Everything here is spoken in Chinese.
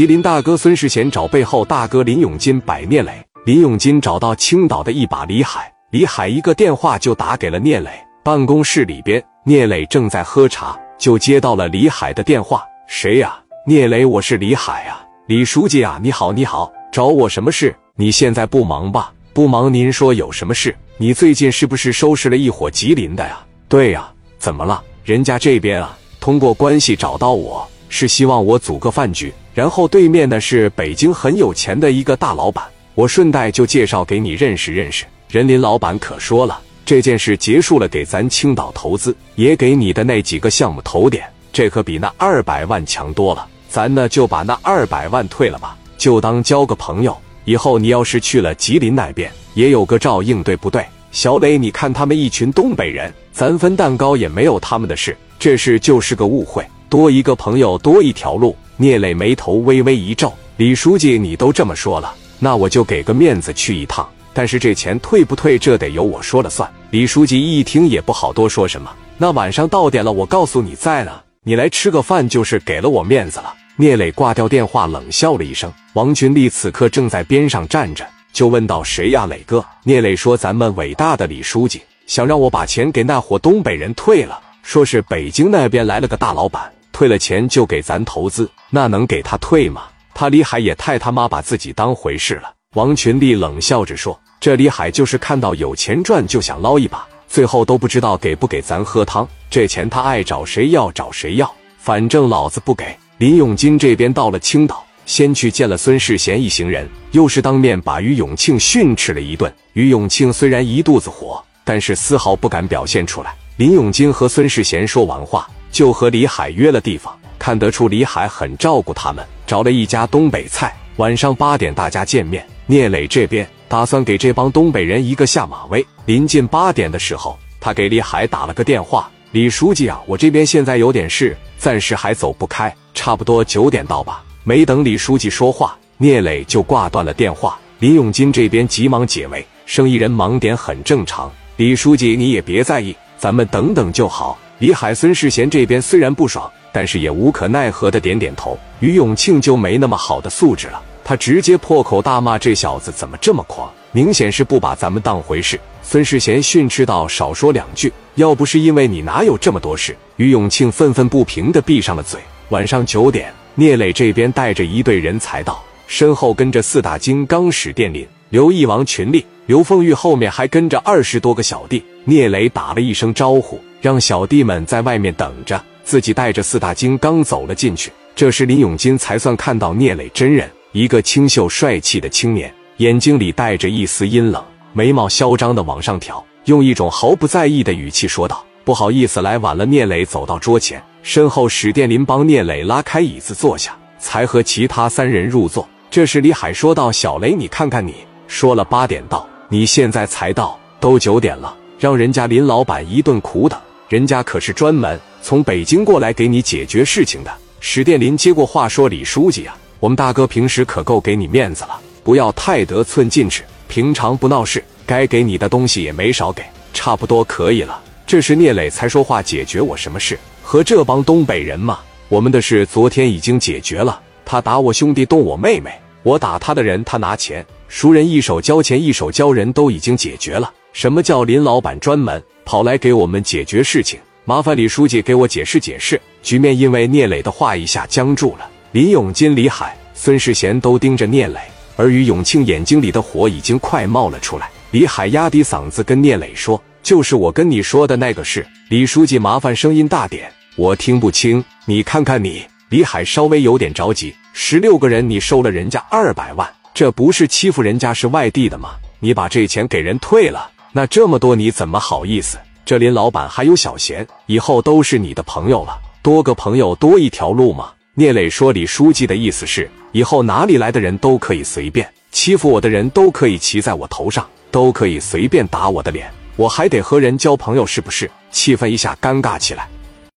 吉林大哥孙世贤找背后大哥林永金摆聂磊，林永金找到青岛的一把李海，李海一个电话就打给了聂磊。办公室里边，聂磊正在喝茶，就接到了李海的电话。谁呀？聂磊，我是李海啊，李书记啊，你好，你好，找我什么事？你现在不忙吧？不忙，您说有什么事？你最近是不是收拾了一伙吉林的呀？对呀，怎么了？人家这边啊，通过关系找到我，是希望我组个饭局，然后对面呢是北京很有钱的一个大老板，我顺带就介绍给你认识认识。人林老板可说了，这件事结束了，给咱青岛投资，也给你的那几个项目投点，这可比那二百万强多了。咱呢就把那二百万退了吧，就当交个朋友。以后你要是去了吉林那边，也有个照应，对不对？小磊，你看他们一群东北人，咱分蛋糕也没有他们的事，这事就是个误会，多一个朋友多一条路。聂磊眉头微微一皱，李书记，你都这么说了，那我就给个面子去一趟。但是这钱退不退，这得由我说了算。李书记一听也不好多说什么。那晚上到点了，我告诉你在呢，你来吃个饭就是给了我面子了。聂磊挂掉电话，冷笑了一声。王群力此刻正在边上站着，就问道：“谁呀，磊哥？”聂磊说：“咱们伟大的李书记想让我把钱给那伙东北人退了，说是北京那边来了个大老板，退了钱就给咱投资，那能给他退吗？他李海也太他妈把自己当回事了。”王群力冷笑着说：“这李海就是看到有钱赚就想捞一把，最后都不知道给不给咱喝汤。这钱他爱找谁要找谁要，反正老子不给。”林永金这边到了青岛，先去见了孙世贤一行人，又是当面把于永庆训斥了一顿。于永庆虽然一肚子火，但是丝毫不敢表现出来。林永金和孙世贤说完话，就和李海约了地方。看得出李海很照顾他们，找了一家东北菜。晚上八点大家见面。聂磊这边打算给这帮东北人一个下马威。临近八点的时候，他给李海打了个电话：“李书记啊，我这边现在有点事，暂时还走不开。”差不多九点到吧。没等李书记说话，聂磊就挂断了电话。林永金这边急忙解围，生意人忙点很正常。李书记你也别在意，咱们等等就好。李海孙世贤这边虽然不爽，但是也无可奈何的点点头。于永庆就没那么好的素质了，他直接破口大骂这小子怎么这么狂，明显是不把咱们当回事。孙世贤训斥道：“少说两句，要不是因为你，哪有这么多事？”于永庆愤愤不平的闭上了嘴。晚上九点，聂磊这边带着一队人才到，身后跟着四大金刚史殿林、刘义王群力、刘凤玉，后面还跟着二十多个小弟。聂磊打了一声招呼，让小弟们在外面等着，自己带着四大金刚走了进去。这时林永金才算看到聂磊真人，一个清秀帅气的青年，眼睛里带着一丝阴冷，眉毛嚣张的往上挑，用一种毫不在意的语气说道：“不好意思，来晚了。”聂磊走到桌前。身后，史殿林帮聂磊拉开椅子坐下，才和其他三人入座。这时，李海说道：“小雷，你看看你，说了八点到，你现在才到，都九点了，让人家林老板一顿苦等。人家可是专门从北京过来给你解决事情的。”史殿林接过话说：“李书记啊，我们大哥平时可够给你面子了，不要太得寸进尺。平常不闹事，该给你的东西也没少给，差不多可以了。”这时，聂磊才说话：“解决我什么事？”和这帮东北人嘛，我们的事昨天已经解决了。他打我兄弟，动我妹妹，我打他的人，他拿钱，熟人一手交钱，一手交人，都已经解决了。什么叫林老板专门跑来给我们解决事情？麻烦李书记给我解释解释。局面因为聂磊的话一下僵住了。林永金、李海、孙世贤都盯着聂磊，而于永庆眼睛里的火已经快冒了出来。李海压低嗓子跟聂磊说：“就是我跟你说的那个事。”李书记，麻烦声音大点。我听不清，你看看你，李海稍微有点着急。十六个人，你收了人家二百万，这不是欺负人家是外地的吗？你把这钱给人退了，那这么多你怎么好意思？这林老板还有小贤，以后都是你的朋友了，多个朋友多一条路嘛。聂磊说：“李书记的意思是，以后哪里来的人都可以随便欺负我的人，都可以骑在我头上，都可以随便打我的脸，我还得和人交朋友，是不是？”气氛一下尴尬起来。